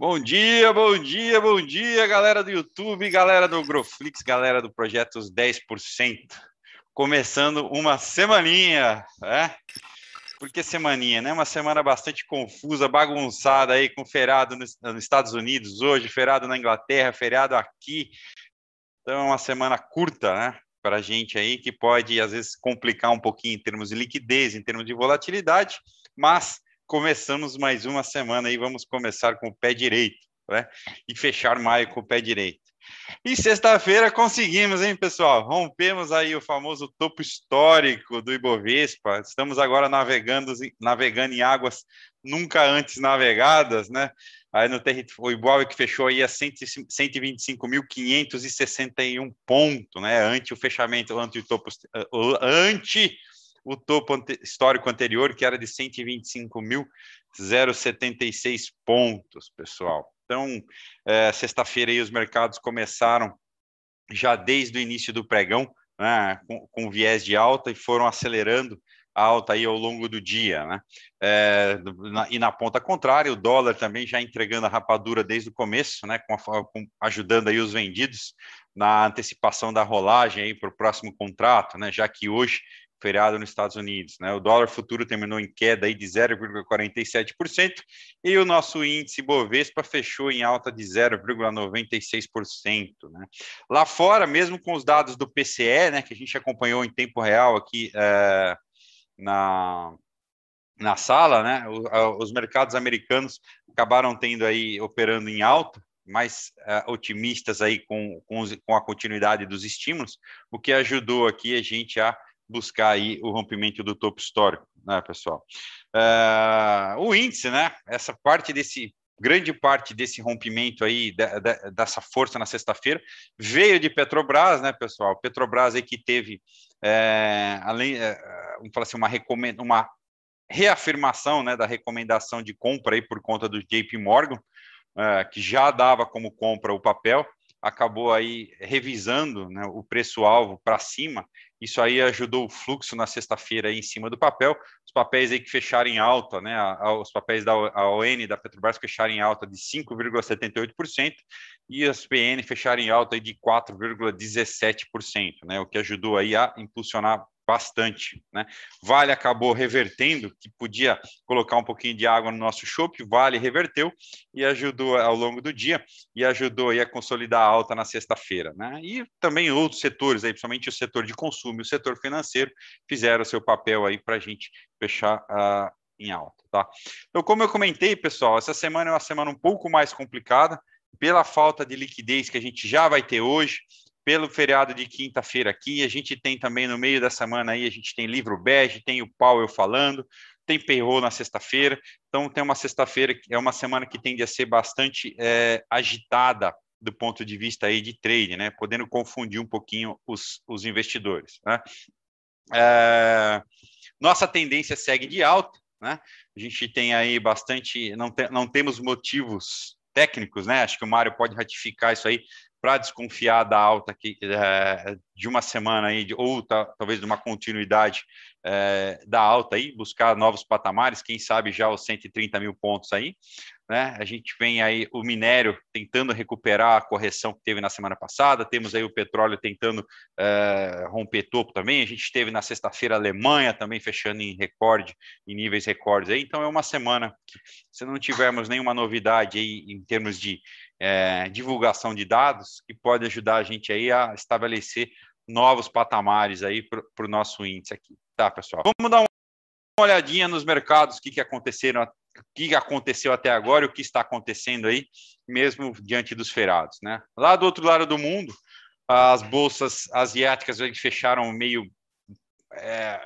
Bom dia, bom dia, bom dia, galera do YouTube, galera do Groflix, galera do Projetos 10%. Começando uma semaninha, né? Por que semaninha, né? Uma semana bastante confusa, bagunçada aí, com feriado nos, Estados Unidos hoje, feriado na Inglaterra, feriado aqui. Então, é uma semana curta, né? Para a gente aí, que pode, às vezes, complicar um pouquinho em termos de liquidez, em termos de volatilidade, mas começamos mais uma semana e vamos começar com o pé direito, né? E fechar maio com o pé direito. E sexta-feira conseguimos, hein, pessoal? Rompemos aí o famoso topo histórico do Ibovespa. Estamos agora navegando, navegando em águas nunca antes navegadas, né? Aí no território, Ibov que fechou aí a 125.561 pontos, né? Ante o fechamento, ante o topo, ante o topo ante, histórico anterior, que era de 125.076 pontos, pessoal. Então, é, sexta-feira aí os mercados começaram já desde o início do pregão, né, com, com viés de alta e foram acelerando a alta aí ao longo do dia, né? É, na, e na ponta contrária, o dólar também já entregando a rapadura desde o começo, né? Com, a, com ajudando aí os vendidos na antecipação da rolagem aí para o próximo contrato, né? Já que hoje feriado nos Estados Unidos. Né? O dólar futuro terminou em queda aí de 0,47% e o nosso índice Bovespa fechou em alta de 0,96%. Né? Lá fora, mesmo com os dados do PCE, né, que a gente acompanhou em tempo real aqui é, na, na sala, né, os mercados americanos acabaram tendo aí operando em alta, mais uh, otimistas aí com, com, com, a continuidade dos estímulos, o que ajudou aqui a gente a buscar aí o rompimento do topo histórico, né, pessoal? Uh, o índice, né? Essa parte desse grande parte desse rompimento aí dessa força na sexta-feira veio de Petrobras, né, pessoal? Petrobras aí que teve é, além, é, vamos falar assim, uma recomenda, uma reafirmação, né, da recomendação de compra aí por conta do JP Morgan, é, que já dava como compra o papel, acabou aí revisando né, o preço-alvo para cima isso aí ajudou o fluxo na sexta-feira em cima do papel. Os papéis aí que fecharam em alta, né? Os papéis da ON da Petrobras fecharam em alta de 5,78% e as PN fecharam em alta de 4,17%, né? O que ajudou aí a impulsionar bastante, né? Vale acabou revertendo, que podia colocar um pouquinho de água no nosso chope, Vale reverteu e ajudou ao longo do dia e ajudou aí a consolidar a alta na sexta-feira, né? E também outros setores, aí, principalmente o setor de consumo e o setor financeiro, fizeram seu papel aí para a gente fechar uh, em alta, tá? Então, como eu comentei, pessoal, essa semana é uma semana um pouco mais complicada, pela falta de liquidez que a gente já vai ter hoje, pelo feriado de quinta-feira aqui. A gente tem também no meio da semana aí, a gente tem livro bege, tem o Powell falando, tem payroll na sexta-feira. Então tem uma sexta-feira que é uma semana que tende a ser bastante é, agitada do ponto de vista aí de trade, né? Podendo confundir um pouquinho os, os investidores. Né? É, nossa tendência segue de alta, né? A gente tem aí bastante, não, te, não temos motivos técnicos, né? Acho que o Mário pode ratificar isso aí para desconfiar da alta que, é, de uma semana aí, ou tá, talvez de uma continuidade é, da alta aí, buscar novos patamares, quem sabe já os 130 mil pontos aí. Né? A gente vem aí o minério tentando recuperar a correção que teve na semana passada, temos aí o petróleo tentando é, romper topo também. A gente teve na sexta-feira a Alemanha também fechando em recorde, em níveis recordes aí. Então é uma semana que, se não tivermos nenhuma novidade aí em termos de é, divulgação de dados, que pode ajudar a gente aí a estabelecer novos patamares aí para o nosso índice aqui, tá, pessoal? Vamos dar uma olhadinha nos mercados, o que, que aconteceram, que aconteceu até agora e o que está acontecendo aí, mesmo diante dos feriados, né? Lá do outro lado do mundo, as bolsas asiáticas fecharam meio é,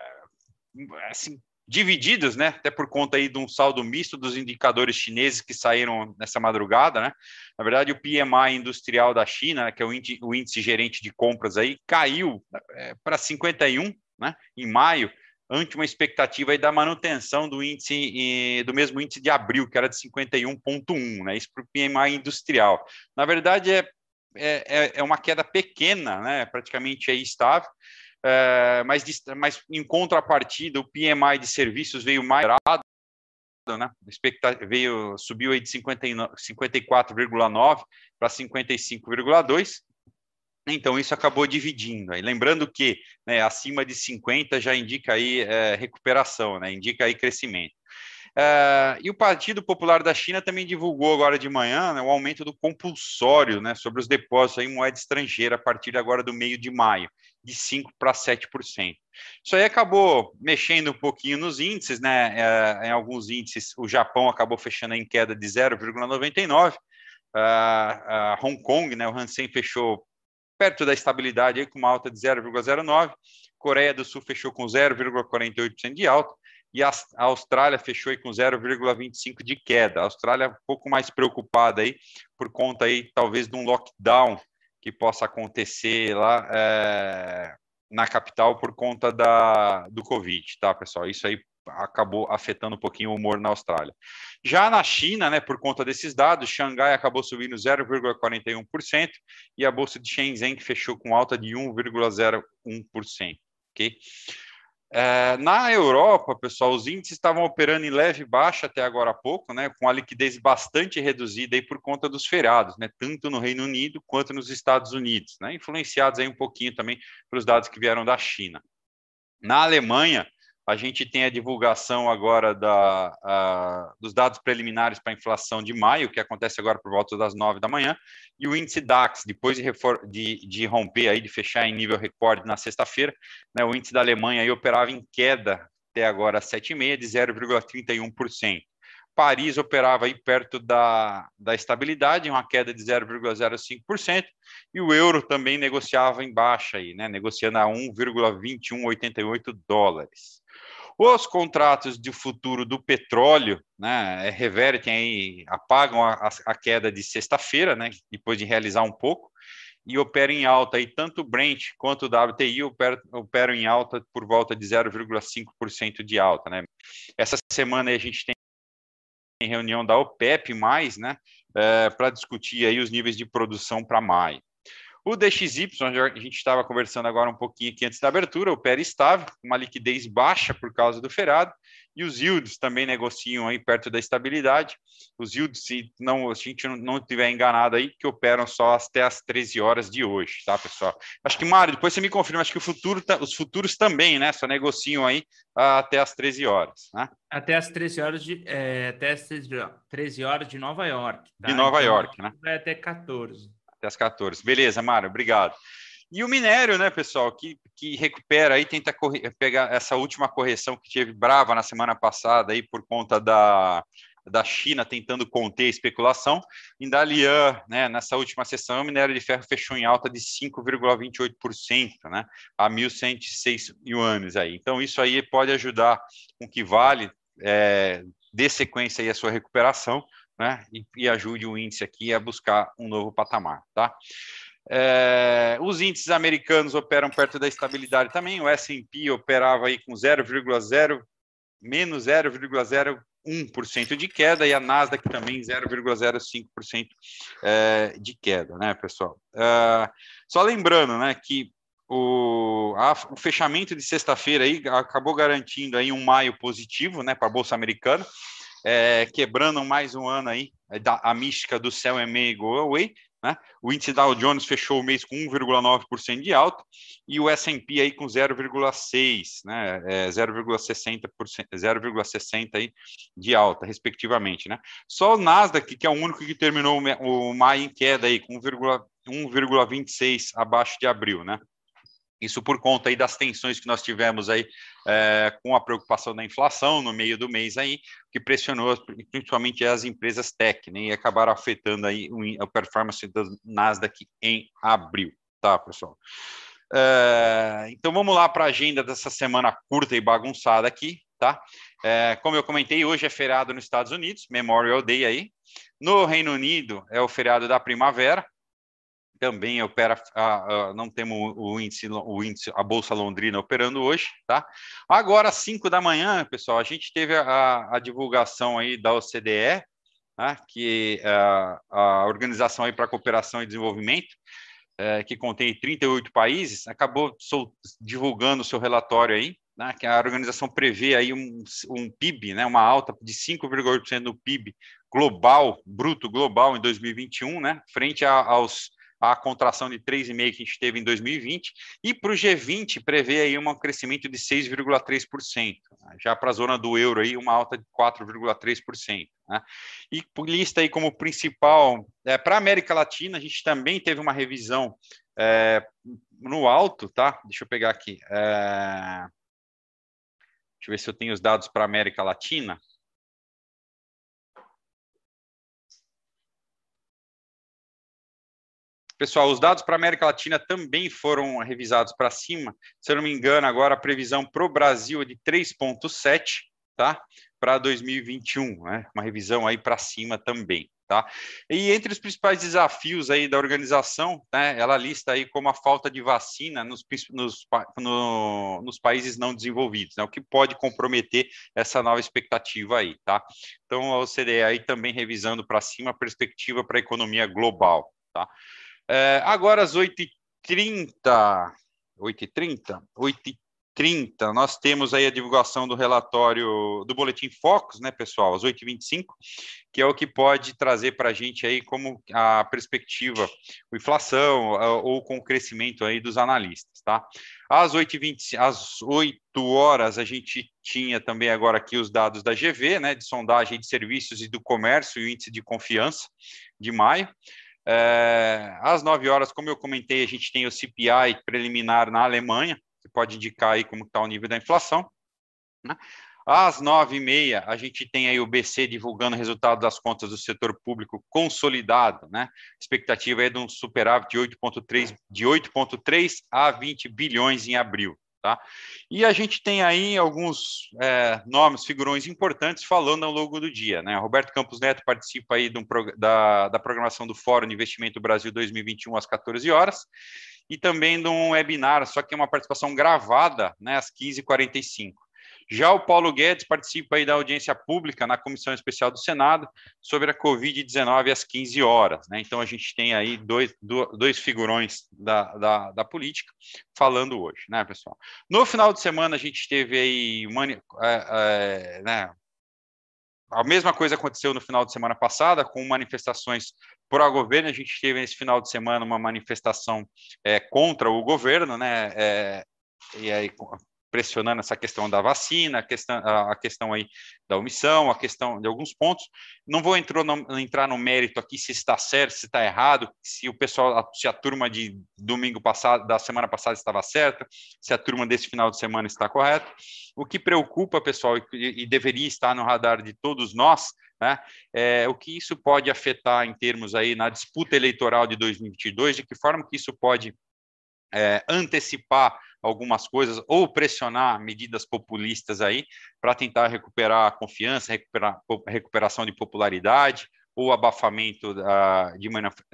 assim, divididas, né? Até por conta aí de um saldo misto dos indicadores chineses que saíram nessa madrugada, né? Na verdade, o PMI industrial da China, que é o índice, o índice gerente de compras aí, caiu é, para 51, né? Em maio, ante uma expectativa da manutenção do índice do mesmo índice de abril, que era de 51,1, né? Isso para o PMI industrial. Na verdade, é, é, é uma queda pequena, né? Praticamente aí estável é, mas, mas em contrapartida, o PMI de serviços veio mais né? Veio, subiu aí de 54,9 para 55,2. Então, isso acabou dividindo. Lembrando que né, acima de 50 já indica aí é, recuperação, né, indica aí crescimento. É, e o Partido Popular da China também divulgou agora de manhã né, o aumento do compulsório né, sobre os depósitos em moeda estrangeira a partir agora do meio de maio, de 5% para 7%. Isso aí acabou mexendo um pouquinho nos índices, né? É, em alguns índices, o Japão acabou fechando em queda de 0,99%. Uh, uh, Hong Kong, né, o Hansen fechou perto da estabilidade, aí, com uma alta de 0,09%. Coreia do Sul fechou com 0,48% de alta e a Austrália fechou aí com 0,25 de queda. A Austrália um pouco mais preocupada aí por conta aí talvez de um lockdown que possa acontecer lá é, na capital por conta da, do Covid, tá, pessoal? Isso aí acabou afetando um pouquinho o humor na Austrália. Já na China, né, por conta desses dados, Xangai acabou subindo 0,41% e a bolsa de Shenzhen fechou com alta de 1,01%, ok? É, na Europa, pessoal, os índices estavam operando em leve baixa até agora há pouco, né, com a liquidez bastante reduzida aí por conta dos feriados, né, tanto no Reino Unido quanto nos Estados Unidos, né, influenciados aí um pouquinho também pelos dados que vieram da China. Na Alemanha, a gente tem a divulgação agora da, a, dos dados preliminares para a inflação de maio, que acontece agora por volta das nove da manhã, e o índice DAX, depois de, de, de romper, aí, de fechar em nível recorde na sexta-feira, né, o índice da Alemanha aí operava em queda até agora 7,5% de 0,31%. Paris operava aí perto da, da estabilidade, uma queda de 0,05%, e o euro também negociava em baixa aí, né, negociando a 1,2188 dólares. Os contratos de futuro do petróleo, né, é, revertem aí, apagam a, a queda de sexta-feira, né, depois de realizar um pouco, e operam em alta aí, tanto o Brent quanto o WTI operam, operam em alta por volta de 0,5% de alta, né. Essa semana a gente tem reunião da OPEP+, né, é, para discutir aí os níveis de produção para maio. O DXY, onde a gente estava conversando agora um pouquinho aqui antes da abertura, opera estável, uma liquidez baixa por causa do ferado, e os yields também negociam aí perto da estabilidade. Os yields, se não, a gente não estiver enganado aí, que operam só até as 13 horas de hoje, tá, pessoal? Acho que, Mário, depois você me confirma, acho que o futuro, os futuros também, né, só negociam aí até as 13 horas, né? Até as 13 horas de, é, até as 13 horas de Nova York. Tá? De Nova então, York, né? Vai até 14 até as 14. Beleza, Mário, obrigado. E o minério, né, pessoal, que, que recupera aí, tenta pegar essa última correção que teve brava na semana passada aí por conta da, da China tentando conter a especulação. Em Dalian, né, nessa última sessão, o minério de ferro fechou em alta de 5,28%, né, a 1.106 yuanes aí. Então, isso aí pode ajudar com que Vale é, dê sequência aí a sua recuperação né, e, e ajude o índice aqui a buscar um novo patamar, tá? É, os índices americanos operam perto da estabilidade também. O S&P operava aí com 0,0 menos 0,01% de queda e a Nasdaq também 0,05% é, de queda, né, pessoal? É, só lembrando, né, que o, a, o fechamento de sexta-feira aí acabou garantindo aí um maio positivo, né, para a bolsa americana é, quebrando mais um ano aí é, da, a mística do céu é meio go away, né? O índice Dow Jones fechou o mês com 1,9% de alta e o S&P aí com 0,6, né? É 0,60% 0,60 aí de alta, respectivamente, né? Só o Nasdaq que é o único que terminou o maio em queda aí com 1,26 abaixo de abril, né? Isso por conta aí das tensões que nós tivemos aí é, com a preocupação da inflação no meio do mês aí, que pressionou principalmente as empresas tech, né, e acabaram afetando aí a performance das Nasdaq em abril, tá, pessoal? É, então vamos lá para a agenda dessa semana curta e bagunçada aqui, tá? É, como eu comentei, hoje é feriado nos Estados Unidos, Memorial Day aí. No Reino Unido é o feriado da primavera, também opera, não temos o índice, o índice, a Bolsa Londrina operando hoje, tá? Agora, às 5 da manhã, pessoal, a gente teve a, a divulgação aí da OCDE, tá? que é a Organização aí para Cooperação e Desenvolvimento, é, que contém 38 países, acabou sol, divulgando o seu relatório aí, né, que a organização prevê aí um, um PIB, né, uma alta de 5,8% no PIB global, bruto global em 2021, né, frente a, aos a contração de 3,5% que a gente teve em 2020, e para o G20 prevê aí um crescimento de 6,3%, né? já para a zona do euro aí uma alta de 4,3%. Né? E lista aí como principal, é, para a América Latina, a gente também teve uma revisão é, no alto, tá? Deixa eu pegar aqui. É... Deixa eu ver se eu tenho os dados para a América Latina. Pessoal, os dados para a América Latina também foram revisados para cima. Se eu não me engano, agora a previsão para o Brasil é de 3,7, tá? Para 2021, né? Uma revisão aí para cima também. Tá? E entre os principais desafios aí da organização, né, ela lista aí como a falta de vacina nos, nos, no, nos países não desenvolvidos, né, o que pode comprometer essa nova expectativa aí, tá? Então, a OCDE aí também revisando para cima a perspectiva para a economia global, tá? É, agora às 8h30, 8h30? 8h30, nós temos aí a divulgação do relatório do Boletim Focus, né, pessoal, às 8h25, que é o que pode trazer para a gente aí como a perspectiva, a inflação ou com o crescimento aí dos analistas, tá? Às 8h20, às 8 horas, a gente tinha também agora aqui os dados da GV, né, de sondagem de serviços e do comércio e o índice de confiança de maio. É, às 9 horas, como eu comentei, a gente tem o CPI preliminar na Alemanha, que pode indicar aí como está o nível da inflação. Né? Às nove e meia, a gente tem aí o BC divulgando o resultado das contas do setor público consolidado, né? Expectativa é de um superávit de 8,3 de 8,3 a 20 bilhões em abril. Tá? E a gente tem aí alguns é, nomes, figurões importantes falando ao longo do dia. Né? Roberto Campos Neto participa aí um, da, da programação do Fórum de Investimento Brasil 2021 às 14 horas e também de um webinar, só que é uma participação gravada né, às 15h45. Já o Paulo Guedes participa aí da audiência pública na Comissão Especial do Senado sobre a Covid-19 às 15 horas. Né? Então, a gente tem aí dois, dois figurões da, da, da, política falando hoje, né, pessoal? No final de semana, a gente teve aí mani, é, é, né, a mesma coisa aconteceu no final de semana passada, com manifestações por o governo. A gente teve nesse final de semana uma manifestação é, contra o governo, né? É, e aí pressionando essa questão da vacina, a questão, a questão aí da omissão, a questão de alguns pontos. Não vou entrar no, entrar no mérito aqui se está certo, se está errado, se o pessoal, se a turma de domingo passado, da semana passada estava certa, se a turma desse final de semana está correta. O que preocupa, pessoal, e, e deveria estar no radar de todos nós, né, é o que isso pode afetar em termos aí na disputa eleitoral de 2022, de que forma que isso pode é, antecipar algumas coisas ou pressionar medidas populistas aí para tentar recuperar a confiança, recuperar recuperação de popularidade ou abafamento uh, de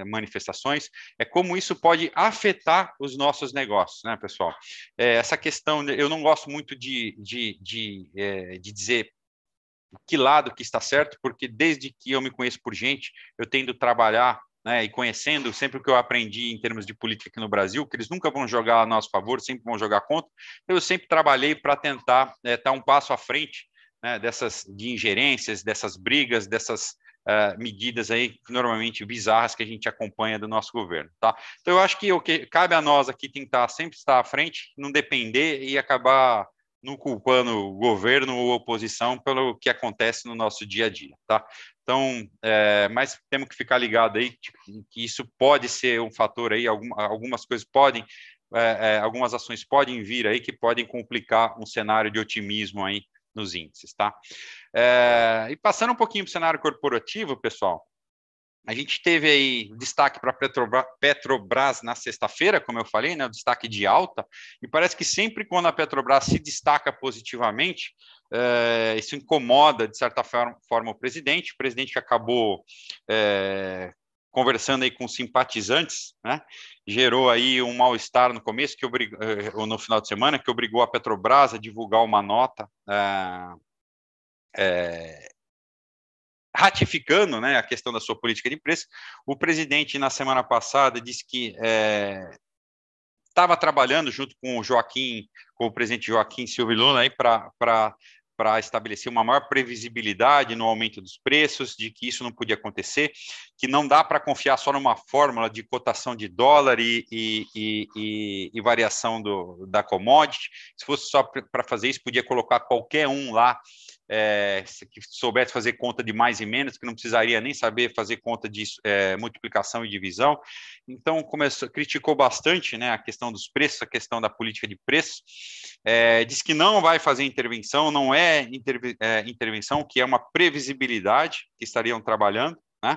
manifestações, é como isso pode afetar os nossos negócios, né, pessoal? É, essa questão, eu não gosto muito de, de, de, é, de dizer que lado que está certo, porque desde que eu me conheço por gente, eu tendo trabalhar né, e conhecendo sempre o que eu aprendi em termos de política aqui no Brasil, que eles nunca vão jogar a nosso favor, sempre vão jogar contra. Eu sempre trabalhei para tentar é, estar um passo à frente né, dessas de ingerências, dessas brigas, dessas uh, medidas aí normalmente bizarras que a gente acompanha do nosso governo, tá? Então eu acho que o que cabe a nós aqui tentar sempre estar à frente, não depender e acabar não culpando governo ou oposição pelo que acontece no nosso dia a dia, tá? Então, é, mas temos que ficar ligado aí que, isso pode ser um fator aí, algum, algumas coisas podem, é, é, algumas ações podem vir aí que podem complicar um cenário de otimismo aí nos índices, tá? É, e passando um pouquinho para o cenário corporativo, pessoal, a gente teve aí destaque para Petrobras, Petrobras na sexta-feira, como eu falei, né, o destaque de alta, e parece que sempre quando a Petrobras se destaca positivamente, é, isso incomoda, de certa forma, o presidente, o presidente acabou é, conversando aí com simpatizantes, né, gerou aí um mal-estar no começo, que obrigou, eh, ou no final de semana, que obrigou a Petrobras a divulgar uma nota é, ratificando né, a questão da sua política de preço. O presidente, na semana passada, disse que estava trabalhando junto com o Joaquim, com o presidente Joaquim Silva Luna, para estabelecer uma maior previsibilidade no aumento dos preços, de que isso não podia acontecer, que não dá para confiar só numa fórmula de cotação de dólar e, e, e, e variação do, da commodity. Se fosse só para fazer isso, podia colocar qualquer um lá é, que soubesse fazer conta de mais e menos, que não precisaria nem saber fazer conta de é, multiplicação e divisão. Então, começou, criticou bastante né, a questão dos preços, a questão da política de preços. É, diz que não vai fazer intervenção, não é, interve, é, intervenção, que é uma previsibilidade que estariam trabalhando. Né?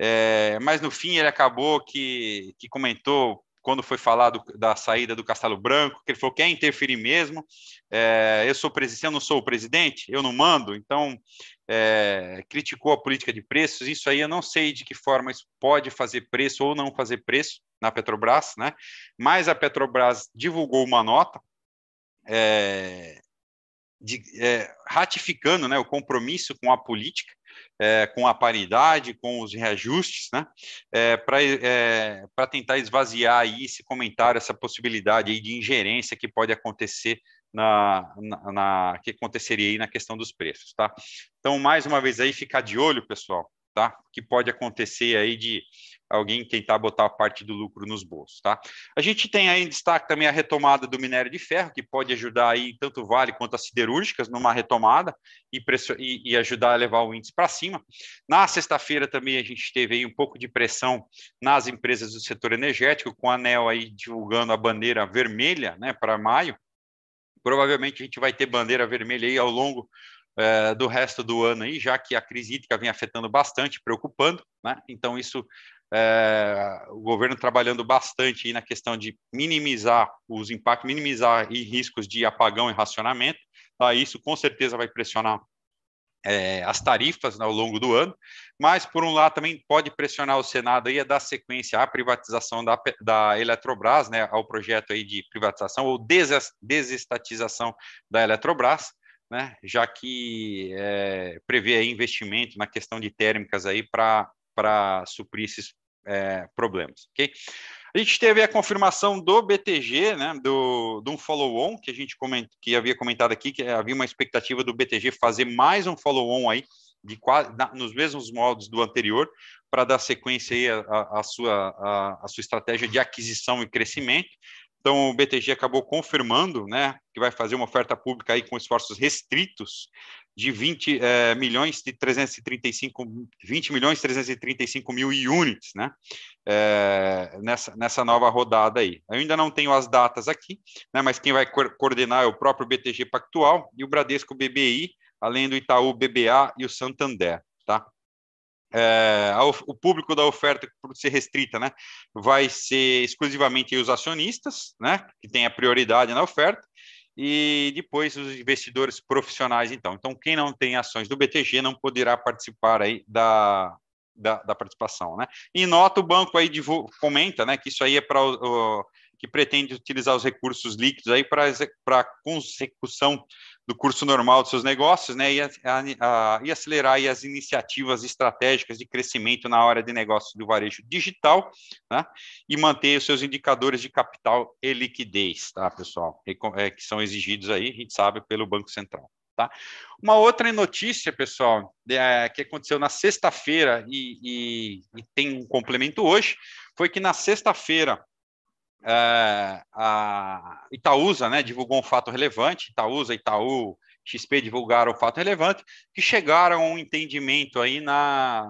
É, mas no fim ele acabou que, que comentou quando foi falado da saída do Castelo Branco, que ele falou que quer interferir mesmo. É, eu sou presidente, eu não sou o presidente, eu não mando, então é, criticou a política de preços. Isso aí eu não sei de que forma isso pode fazer preço ou não fazer preço na Petrobras, né? Mas a Petrobras divulgou uma nota é, de, é, ratificando né, o compromisso com a política é, com a paridade, com os reajustes, né, é, para é, tentar esvaziar aí esse comentário, essa possibilidade aí de ingerência que pode acontecer na, na, na, que aconteceria aí na questão dos preços, tá? Então, mais uma vez aí, ficar de olho, pessoal, tá? Que pode acontecer aí de alguém tentar botar parte do lucro nos bolsos, tá? A gente tem aí em destaque também a retomada do minério de ferro, que pode ajudar aí tanto o Vale quanto as siderúrgicas numa retomada e, e, e ajudar a levar o índice para cima. Na sexta-feira também a gente teve aí um pouco de pressão nas empresas do setor energético, com a ANEL aí divulgando a bandeira vermelha, né, para maio. Provavelmente a gente vai ter bandeira vermelha aí ao longo é, do resto do ano aí, já que a crise hídrica vem afetando bastante, preocupando, né? Então isso é, o governo trabalhando bastante na questão de minimizar os impactos, minimizar riscos de apagão e racionamento. Tá? Isso com certeza vai pressionar é, as tarifas ao longo do ano, mas por um lado também pode pressionar o Senado aí a dar sequência à privatização da, da Eletrobras, né, ao projeto aí de privatização ou desestatização da Eletrobras, né, já que é, prevê investimento na questão de térmicas aí para para suprir esses é, problemas, ok? A gente teve a confirmação do BTG, né, do, de um follow-on, que a gente coment, que havia comentado aqui, que havia uma expectativa do BTG fazer mais um follow-on aí, de, na, nos mesmos modos do anterior, para dar sequência aí a, sua, a sua estratégia de aquisição e crescimento. Então, o BTG acabou confirmando né, que vai fazer uma oferta pública aí com esforços restritos de 20 é, milhões de 335, 20 milhões 335 mil units, né? É, nessa, nessa nova rodada aí. Eu ainda não tenho as datas aqui, né? Mas quem vai co coordenar é o próprio BTG Pactual e o Bradesco BBI, além do Itaú BBA e o Santander, tá? É, o público da oferta por ser restrita, né, vai ser exclusivamente os acionistas, né, que tem a prioridade na oferta, e depois os investidores profissionais, então. Então, quem não tem ações do BTG não poderá participar aí da, da, da participação, né? E nota o banco aí comenta, né, que isso aí é para que pretende utilizar os recursos líquidos aí para para consecução do curso normal dos seus negócios, né, e, a, a, e acelerar as iniciativas estratégicas de crescimento na área de negócios do varejo digital, né, e manter os seus indicadores de capital e liquidez, tá, pessoal, é, que são exigidos aí, a gente sabe, pelo Banco Central. Tá? Uma outra notícia, pessoal, é, que aconteceu na sexta-feira e, e, e tem um complemento hoje, foi que na sexta-feira é, a Itaúsa né, divulgou um fato relevante, Itaúsa, Itaú, XP divulgaram um fato relevante, que chegaram a um entendimento aí na,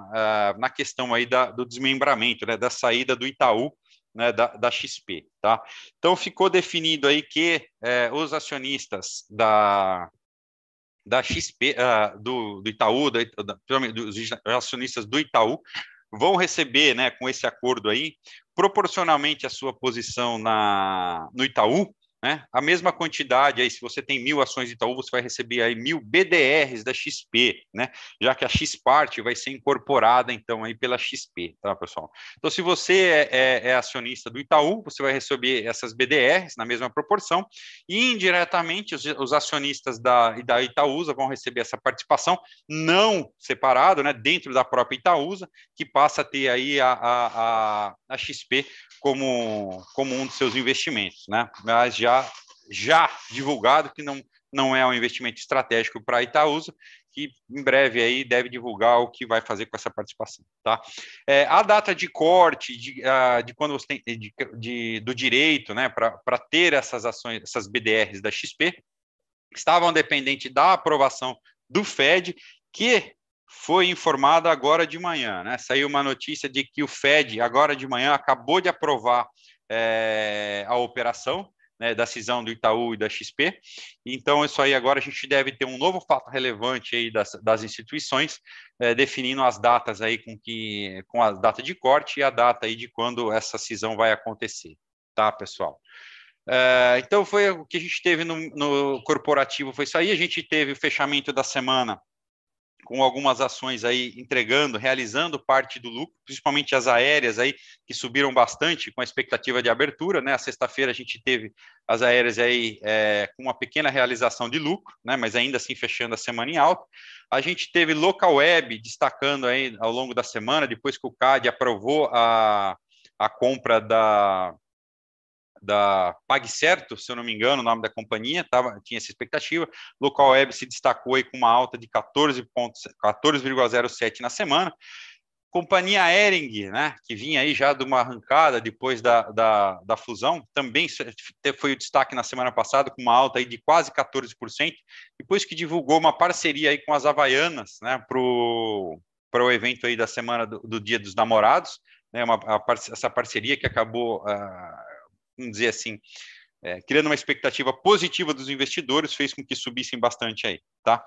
uh, na questão aí da, do desmembramento, né, da saída do Itaú né, da, da, XP. Tá? Então ficou definido aí que uh, os acionistas da, da XP, uh, do, do Itaú, da, da, dos acionistas do Itaú, vão receber, né, com esse acordo aí, proporcionalmente à sua posição na, no Itaú, né? A mesma quantidade aí, se você tem mil ações Itaú, você vai receber aí mil BDRs da XP, né? Já que a Xpart vai ser incorporada então aí pela XP, tá, pessoal? Então, se você é, é, é acionista do Itaú, você vai receber essas BDRs na mesma proporção e indiretamente os, os acionistas da, da Itaúsa vão receber essa participação não separado, né? Dentro da própria Itaúsa, que passa a ter aí a, a, a, a XP como, como um dos seus investimentos, né? Mas já, já divulgado que não, não é um investimento estratégico para Itaúsa, que em breve aí deve divulgar o que vai fazer com essa participação, tá? É, a data de corte de, uh, de quando você tem de, de, do direito, né, para ter essas ações, essas BDRs da XP, estavam dependentes da aprovação do Fed, que foi informado agora de manhã, né? Saiu uma notícia de que o Fed, agora de manhã, acabou de aprovar é, a operação né, da cisão do Itaú e da XP. Então, isso aí agora a gente deve ter um novo fato relevante aí das, das instituições, é, definindo as datas aí com que com a data de corte e a data aí de quando essa cisão vai acontecer, tá, pessoal? É, então foi o que a gente teve no, no corporativo, foi isso aí. A gente teve o fechamento da semana com algumas ações aí entregando, realizando parte do lucro, principalmente as aéreas aí que subiram bastante com a expectativa de abertura, né? A sexta-feira a gente teve as aéreas aí é, com uma pequena realização de lucro, né? Mas ainda assim fechando a semana em alta. A gente teve local web destacando aí ao longo da semana, depois que o CAD aprovou a, a compra da da PagCerto, se eu não me engano, o nome da companhia, tava, tinha essa expectativa. Local Web se destacou aí com uma alta de 14,07 14, na semana. Companhia Ering, né, que vinha aí já de uma arrancada depois da, da, da, fusão, também foi o destaque na semana passada, com uma alta aí de quase 14%, depois que divulgou uma parceria aí com as Havaianas, né, para o evento aí da semana do, do Dia dos Namorados, né, uma, a, essa parceria que acabou uh, vamos dizer assim, é, criando uma expectativa positiva dos investidores, fez com que subissem bastante aí, tá?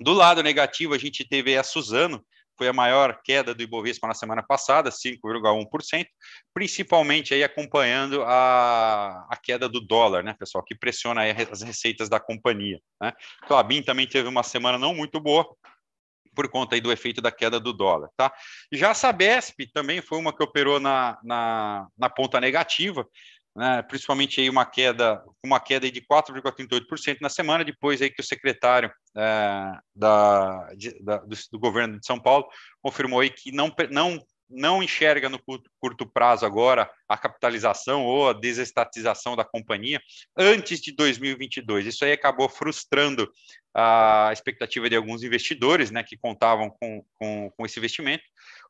Do lado negativo, a gente teve a Suzano, foi a maior queda do Ibovespa na semana passada, 5,1%, principalmente aí acompanhando a, a queda do dólar, né, pessoal, que pressiona as receitas da companhia, né? Clabin também teve uma semana não muito boa, por conta aí do efeito da queda do dólar, tá? Já a Sabesp também foi uma que operou na, na, na ponta negativa, né, principalmente aí uma queda, uma queda de 4,38% na semana, depois aí que o secretário é, da, de, da do, do, governo de São Paulo confirmou aí que não, não, não enxerga no curto, curto prazo agora a capitalização ou a desestatização da companhia antes de 2022. Isso aí acabou frustrando a expectativa de alguns investidores, né, que contavam com, com, com esse investimento.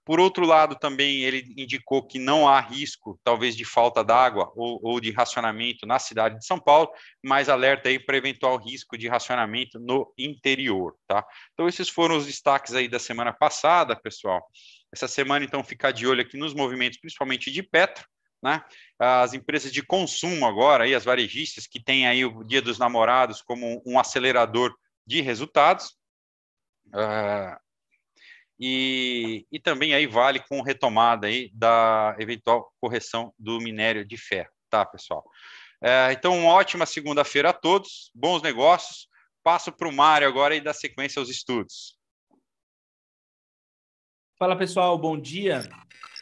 Por outro lado, também ele indicou que não há risco, talvez, de falta d'água ou, ou, de racionamento na cidade de São Paulo, mas alerta aí para eventual risco de racionamento no interior, tá? Então, esses foram os destaques aí da semana passada, pessoal. Essa semana, então, ficar de olho aqui nos movimentos, principalmente de Petro, né? As empresas de consumo agora, aí, as varejistas, que têm aí o Dia dos Namorados como um acelerador de resultados. Uh, e, e também aí vale com retomada aí da eventual correção do minério de ferro, tá, pessoal? É, então, uma ótima segunda-feira a todos, bons negócios. Passo para o Mário agora e dá sequência aos estudos. Fala, pessoal, bom dia.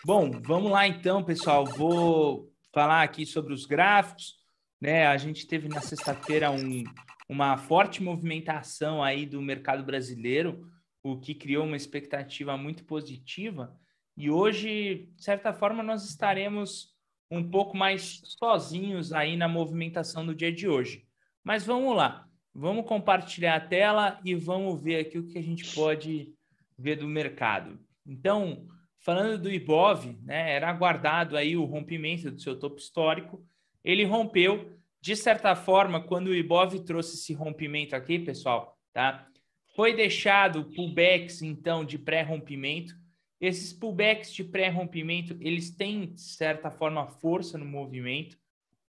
Bom, vamos lá então, pessoal. Vou falar aqui sobre os gráficos. Né? A gente teve na sexta-feira um, uma forte movimentação aí do mercado brasileiro o que criou uma expectativa muito positiva. E hoje, de certa forma, nós estaremos um pouco mais sozinhos aí na movimentação do dia de hoje. Mas vamos lá, vamos compartilhar a tela e vamos ver aqui o que a gente pode ver do mercado. Então, falando do Ibov, né, era aguardado aí o rompimento do seu topo histórico. Ele rompeu, de certa forma, quando o Ibov trouxe esse rompimento aqui, pessoal, tá? Foi deixado pullbacks, então, de pré-rompimento. Esses pullbacks de pré-rompimento, eles têm, de certa forma, força no movimento.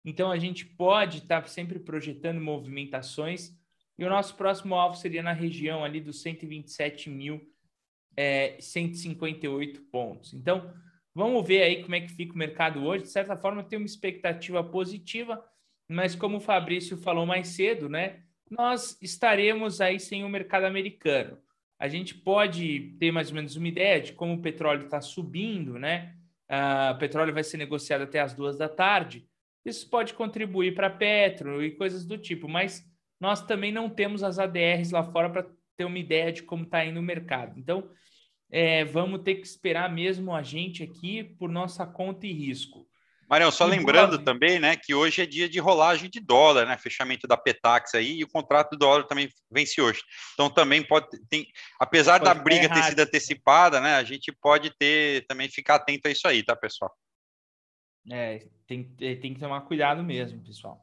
Então, a gente pode estar tá sempre projetando movimentações. E o nosso próximo alvo seria na região ali dos 127.158 é, pontos. Então, vamos ver aí como é que fica o mercado hoje. De certa forma, tem uma expectativa positiva. mas como o Fabrício falou mais cedo, né, nós estaremos aí sem o mercado americano. A gente pode ter mais ou menos uma ideia de como o petróleo está subindo, né? Uh, o petróleo vai ser negociado até as duas da tarde. Isso pode contribuir para Petro e coisas do tipo, mas nós também não temos as ADRs lá fora para ter uma ideia de como está indo o mercado. Então, é, vamos ter que esperar mesmo a gente aqui por nossa conta e risco. Marião, só e lembrando pode... também, né, que hoje é dia de rolagem de dólar, né, fechamento da Petax aí, e o contrato do dólar também vence hoje. Então também pode, tem, apesar pode da briga ter sido antecipada, né, a gente pode ter, também ficar atento a isso aí, tá, pessoal? É, tem, tem que tomar cuidado mesmo, pessoal.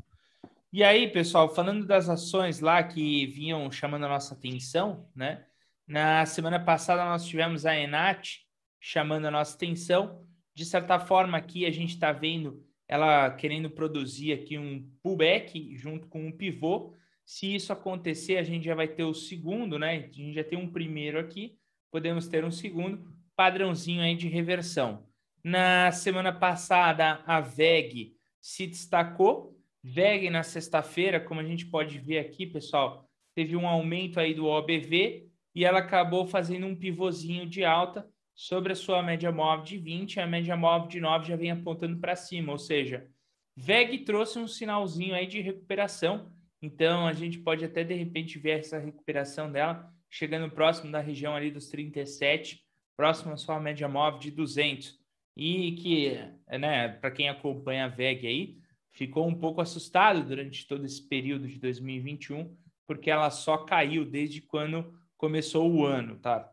E aí, pessoal, falando das ações lá que vinham chamando a nossa atenção, né, na semana passada nós tivemos a Enat chamando a nossa atenção, de certa forma, aqui a gente está vendo ela querendo produzir aqui um pullback junto com um pivô. Se isso acontecer, a gente já vai ter o segundo, né? A gente já tem um primeiro aqui, podemos ter um segundo padrãozinho aí de reversão. Na semana passada, a VEG se destacou. VEG na sexta-feira, como a gente pode ver aqui, pessoal, teve um aumento aí do OBV e ela acabou fazendo um pivôzinho de alta sobre a sua média móvel de 20, a média móvel de 9 já vem apontando para cima, ou seja, VEG trouxe um sinalzinho aí de recuperação, então a gente pode até de repente ver essa recuperação dela chegando próximo da região ali dos 37, próximo à sua média móvel de 200. E que, né, para quem acompanha a VEG aí, ficou um pouco assustado durante todo esse período de 2021, porque ela só caiu desde quando começou o ano, tá?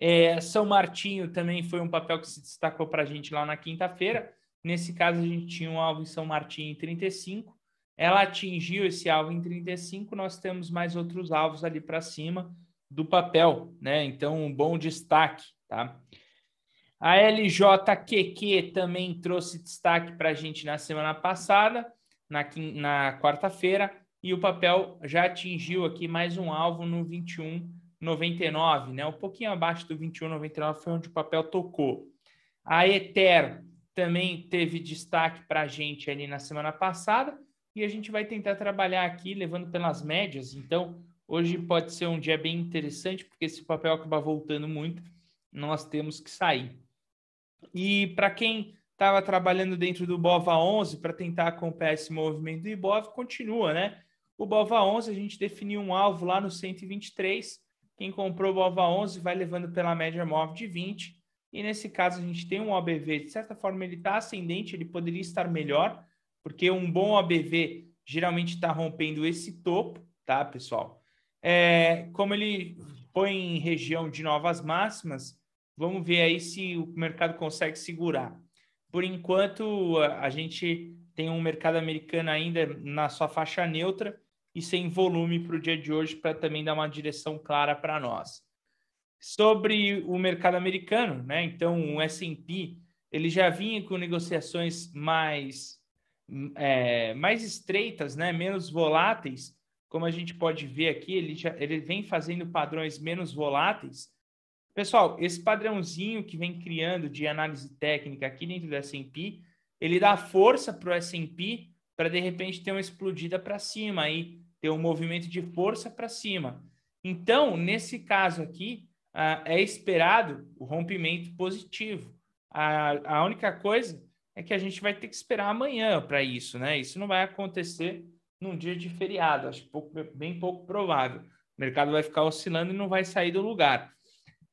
É, São Martinho também foi um papel que se destacou para a gente lá na quinta-feira. Nesse caso, a gente tinha um alvo em São Martinho em 35. Ela atingiu esse alvo em 35. Nós temos mais outros alvos ali para cima do papel, né? Então, um bom destaque, tá? A LJQQ também trouxe destaque para a gente na semana passada, na, na quarta-feira, e o papel já atingiu aqui mais um alvo no 21 99, né? Um pouquinho abaixo do 21,99 foi onde o papel tocou. A Ether também teve destaque para a gente ali na semana passada e a gente vai tentar trabalhar aqui levando pelas médias. Então, hoje pode ser um dia bem interessante, porque se o papel acabar voltando muito, nós temos que sair. E para quem estava trabalhando dentro do BOVA 11 para tentar acompanhar esse movimento do IBOV, continua, né? O BOVA 11 a gente definiu um alvo lá no 123 quem comprou o BOVA 11 vai levando pela média móvel de 20. E nesse caso a gente tem um OBV, de certa forma ele está ascendente, ele poderia estar melhor, porque um bom OBV geralmente está rompendo esse topo, tá, pessoal? É, como ele põe em região de novas máximas, vamos ver aí se o mercado consegue segurar. Por enquanto, a gente tem um mercado americano ainda na sua faixa neutra, e sem volume para o dia de hoje, para também dar uma direção clara para nós. Sobre o mercado americano, né? Então, o S&P ele já vinha com negociações mais é, mais estreitas, né? Menos voláteis, como a gente pode ver aqui, ele já ele vem fazendo padrões menos voláteis. Pessoal, esse padrãozinho que vem criando de análise técnica aqui dentro do S&P, ele dá força para o S&P para de repente ter uma explodida para cima aí ter um movimento de força para cima. Então, nesse caso aqui, uh, é esperado o rompimento positivo. A, a única coisa é que a gente vai ter que esperar amanhã para isso, né? Isso não vai acontecer num dia de feriado, acho pouco, bem pouco provável. O mercado vai ficar oscilando e não vai sair do lugar.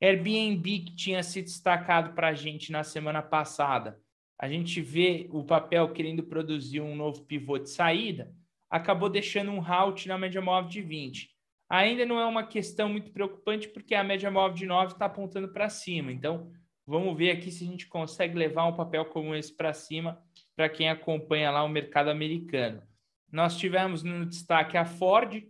Airbnb, que tinha se destacado para a gente na semana passada, a gente vê o papel querendo produzir um novo pivô de saída acabou deixando um halt na média móvel de 20. Ainda não é uma questão muito preocupante, porque a média móvel de 9 está apontando para cima. Então, vamos ver aqui se a gente consegue levar um papel como esse para cima para quem acompanha lá o mercado americano. Nós tivemos no destaque a Ford.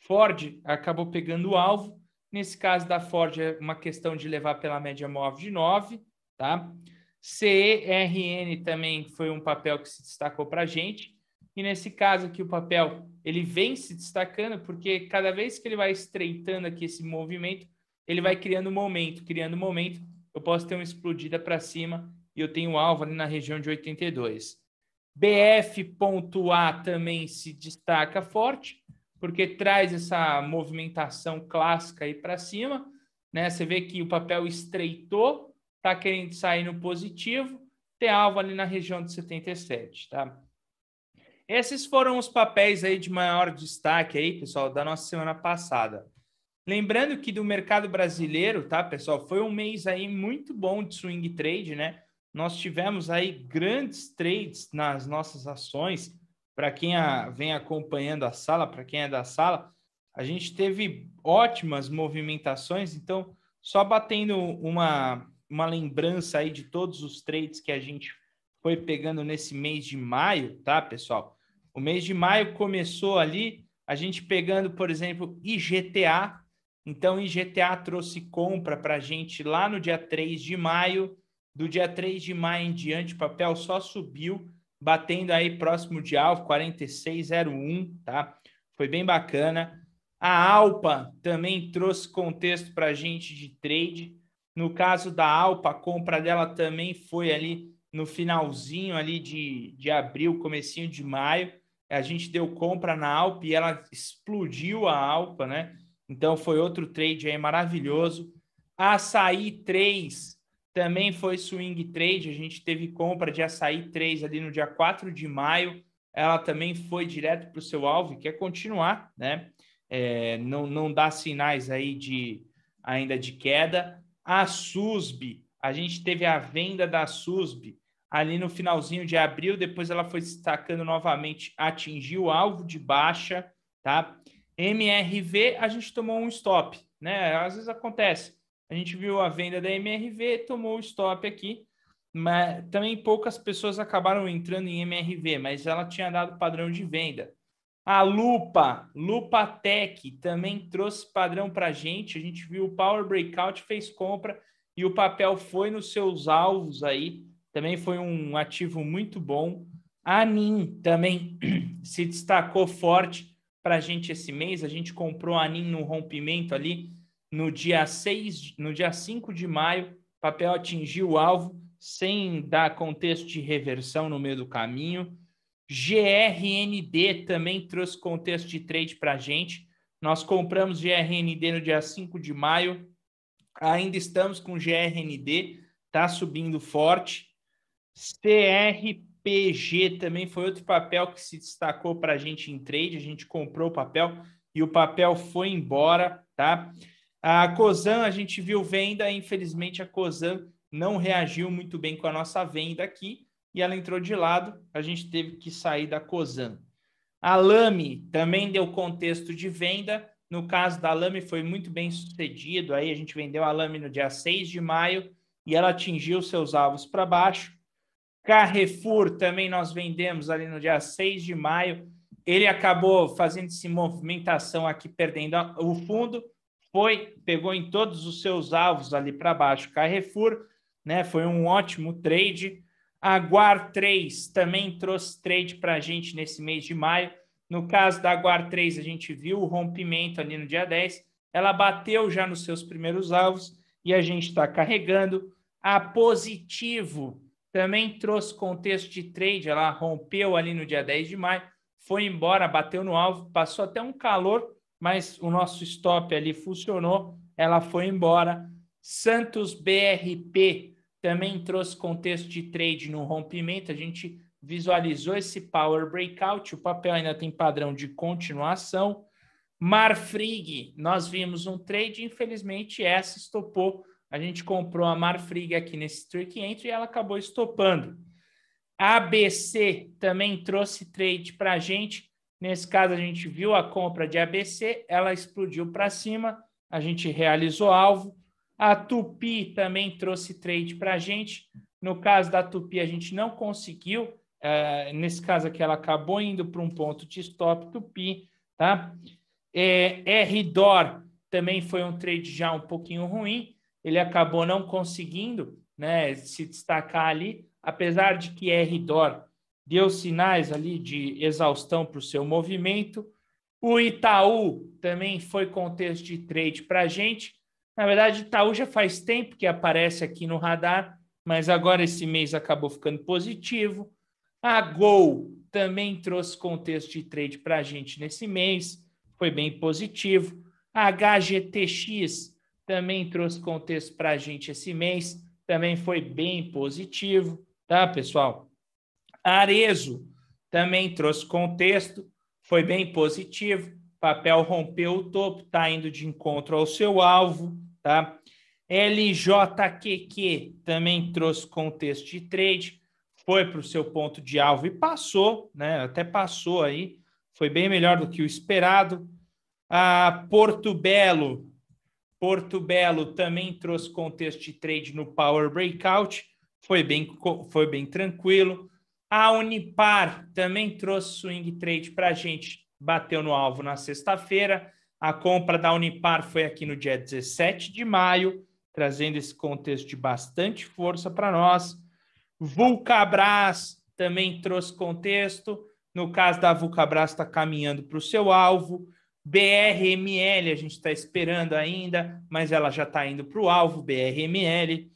Ford acabou pegando o alvo. Nesse caso da Ford, é uma questão de levar pela média móvel de 9, tá? CERN também foi um papel que se destacou para a gente. E nesse caso aqui, o papel ele vem se destacando porque cada vez que ele vai estreitando aqui esse movimento, ele vai criando momento, criando momento. Eu posso ter uma explodida para cima e eu tenho alvo ali na região de 82. BF.A também se destaca forte, porque traz essa movimentação clássica aí para cima. Né? Você vê que o papel estreitou, está querendo sair no positivo, tem alvo ali na região de 77, tá? Esses foram os papéis aí de maior destaque aí, pessoal, da nossa semana passada. Lembrando que do mercado brasileiro, tá, pessoal, foi um mês aí muito bom de swing trade, né? Nós tivemos aí grandes trades nas nossas ações. Para quem a, vem acompanhando a sala, para quem é da sala, a gente teve ótimas movimentações. Então, só batendo uma, uma lembrança aí de todos os trades que a gente foi pegando nesse mês de maio, tá, pessoal? O mês de maio começou ali, a gente pegando, por exemplo, IGTA. Então, IGTA trouxe compra para a gente lá no dia 3 de maio. Do dia 3 de maio em diante, o papel só subiu, batendo aí próximo de alvo, 46,01, tá? Foi bem bacana. A Alpa também trouxe contexto para a gente de trade. No caso da Alpa, a compra dela também foi ali no finalzinho ali de, de abril, comecinho de maio a gente deu compra na Alp e ela explodiu a Alpa, né? Então foi outro trade aí maravilhoso. Açaí 3 também foi swing trade, a gente teve compra de açaí 3 ali no dia 4 de maio. Ela também foi direto para o seu alvo, quer continuar, né? É, não, não dá sinais aí de ainda de queda. A SUSB, a gente teve a venda da SUSB ali no finalzinho de abril, depois ela foi destacando novamente, atingiu o alvo de baixa, tá? MRV, a gente tomou um stop, né? Às vezes acontece. A gente viu a venda da MRV, tomou o stop aqui, mas também poucas pessoas acabaram entrando em MRV, mas ela tinha dado padrão de venda. A Lupa, Lupa Tech, também trouxe padrão para a gente. A gente viu o Power Breakout, fez compra e o papel foi nos seus alvos aí também foi um ativo muito bom. A NIM também se destacou forte para a gente esse mês. A gente comprou a NIM no rompimento ali no dia 6, no dia 5 de maio. O papel atingiu o alvo sem dar contexto de reversão no meio do caminho. GRND também trouxe contexto de trade para a gente. Nós compramos GRND no dia 5 de maio. Ainda estamos com GRND, está subindo forte. CRPG também foi outro papel que se destacou para a gente em trade. A gente comprou o papel e o papel foi embora, tá? A Cosan, a gente viu venda, infelizmente a Cosan não reagiu muito bem com a nossa venda aqui e ela entrou de lado, a gente teve que sair da Cosan. A Lame também deu contexto de venda, no caso da Lame foi muito bem sucedido, aí a gente vendeu a Lame no dia 6 de maio e ela atingiu seus alvos para baixo. Carrefour também nós vendemos ali no dia 6 de maio. Ele acabou fazendo essa movimentação aqui, perdendo o fundo, foi, pegou em todos os seus alvos ali para baixo. Carrefour, né? Foi um ótimo trade. A Guar 3 também trouxe trade para a gente nesse mês de maio. No caso da Guar 3, a gente viu o rompimento ali no dia 10. Ela bateu já nos seus primeiros alvos e a gente está carregando. A Positivo também trouxe contexto de trade, ela rompeu ali no dia 10 de maio, foi embora, bateu no alvo, passou até um calor, mas o nosso stop ali funcionou, ela foi embora. Santos BRP também trouxe contexto de trade no rompimento, a gente visualizou esse power breakout, o papel ainda tem padrão de continuação. Marfrig, nós vimos um trade, infelizmente essa estopou a gente comprou a Marfrig aqui nesse Trick Entry e ela acabou estopando. A ABC também trouxe trade para a gente. Nesse caso, a gente viu a compra de ABC, ela explodiu para cima, a gente realizou alvo. A Tupi também trouxe trade para a gente. No caso da Tupi, a gente não conseguiu. Uh, nesse caso aqui, ela acabou indo para um ponto de stop Tupi. Tá? É, RDOR também foi um trade já um pouquinho ruim ele acabou não conseguindo né, se destacar ali, apesar de que R-Dor deu sinais ali de exaustão para o seu movimento. O Itaú também foi contexto de trade para a gente. Na verdade, Itaú já faz tempo que aparece aqui no radar, mas agora esse mês acabou ficando positivo. A Gol também trouxe contexto de trade para a gente nesse mês, foi bem positivo. A HGTX também trouxe contexto para a gente esse mês, também foi bem positivo, tá, pessoal? Arezo também trouxe contexto, foi bem positivo. Papel rompeu o topo, está indo de encontro ao seu alvo, tá? LJQQ também trouxe contexto de trade, foi para o seu ponto de alvo e passou, né? Até passou aí, foi bem melhor do que o esperado. A Porto Belo, Porto Belo também trouxe contexto de trade no Power Breakout, foi bem, foi bem tranquilo. A Unipar também trouxe swing trade para a gente, bateu no alvo na sexta-feira. A compra da Unipar foi aqui no dia 17 de maio trazendo esse contexto de bastante força para nós. Vulcabras também trouxe contexto. No caso da Vulcabras, está caminhando para o seu alvo. BRML, a gente está esperando ainda, mas ela já está indo para o alvo, BRML.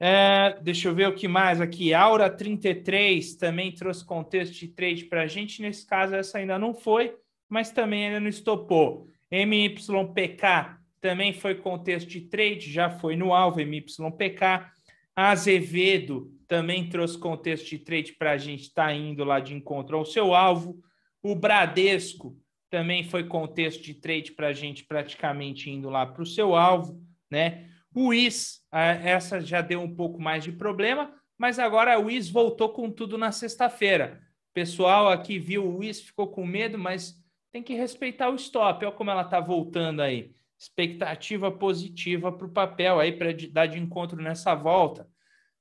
É, deixa eu ver o que mais aqui. Aura 33 também trouxe contexto de trade para a gente. Nesse caso, essa ainda não foi, mas também ainda não estopou. MYPK também foi contexto de trade, já foi no alvo MYPK. Azevedo também trouxe contexto de trade para a gente estar tá indo lá de encontro ao seu alvo. O Bradesco também foi contexto de trade para a gente praticamente indo lá para o seu alvo, né? O IS, essa já deu um pouco mais de problema, mas agora o IS voltou com tudo na sexta-feira. Pessoal aqui viu o IS, ficou com medo, mas tem que respeitar o stop. Olha como ela está voltando aí expectativa positiva para o papel aí para dar de encontro nessa volta.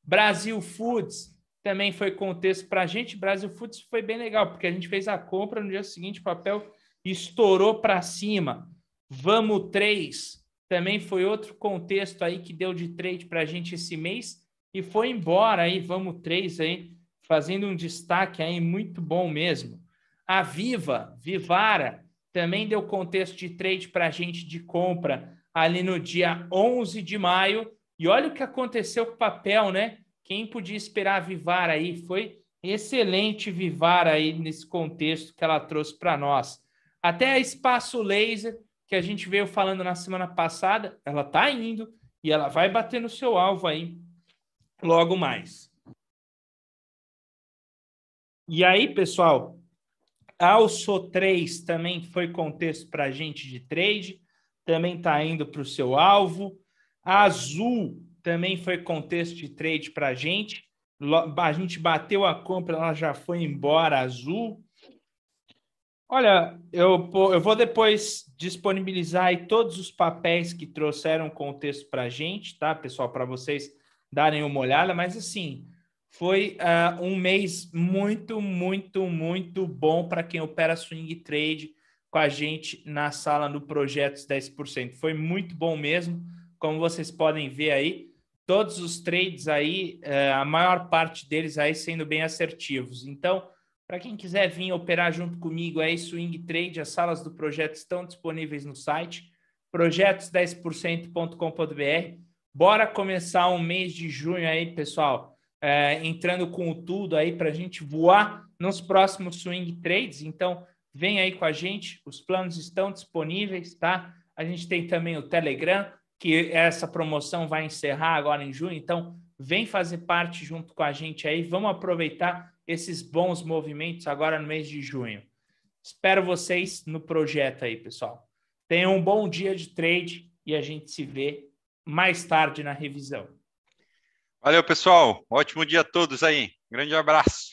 Brasil Foods também foi contexto para a gente. Brasil Foods foi bem legal, porque a gente fez a compra no dia seguinte, o papel estourou para cima. Vamos 3 também foi outro contexto aí que deu de trade para a gente esse mês e foi embora aí. Vamos 3 aí, fazendo um destaque aí muito bom mesmo. A Viva, Vivara, também deu contexto de trade para a gente de compra ali no dia 11 de maio. E olha o que aconteceu com o papel, né? Quem podia esperar a Vivar aí? Foi excelente Vivar aí nesse contexto que ela trouxe para nós. Até a Espaço Laser, que a gente veio falando na semana passada, ela está indo e ela vai bater no seu alvo aí logo mais. E aí, pessoal, Alço 3 também foi contexto para a gente de trade, também está indo para o seu alvo. Azul também foi contexto de trade para a gente. A gente bateu a compra, ela já foi embora, azul. Olha, eu, eu vou depois disponibilizar aí todos os papéis que trouxeram contexto para a gente, tá, pessoal, para vocês darem uma olhada, mas assim, foi uh, um mês muito, muito, muito bom para quem opera swing trade com a gente na sala no Projetos 10%. Foi muito bom mesmo, como vocês podem ver aí, todos os trades aí, uh, a maior parte deles aí sendo bem assertivos. Então, para quem quiser vir operar junto comigo aí, swing trade, as salas do projeto estão disponíveis no site projetos10%.com.br. Bora começar um mês de junho aí, pessoal é, entrando com tudo aí para a gente voar nos próximos swing trades. Então, vem aí com a gente, os planos estão disponíveis, tá? A gente tem também o Telegram, que essa promoção vai encerrar agora em junho. Então, vem fazer parte junto com a gente aí. Vamos aproveitar esses bons movimentos agora no mês de junho. Espero vocês no projeto aí, pessoal. Tenham um bom dia de trade e a gente se vê mais tarde na revisão. Valeu, pessoal. Ótimo dia a todos aí. Grande abraço.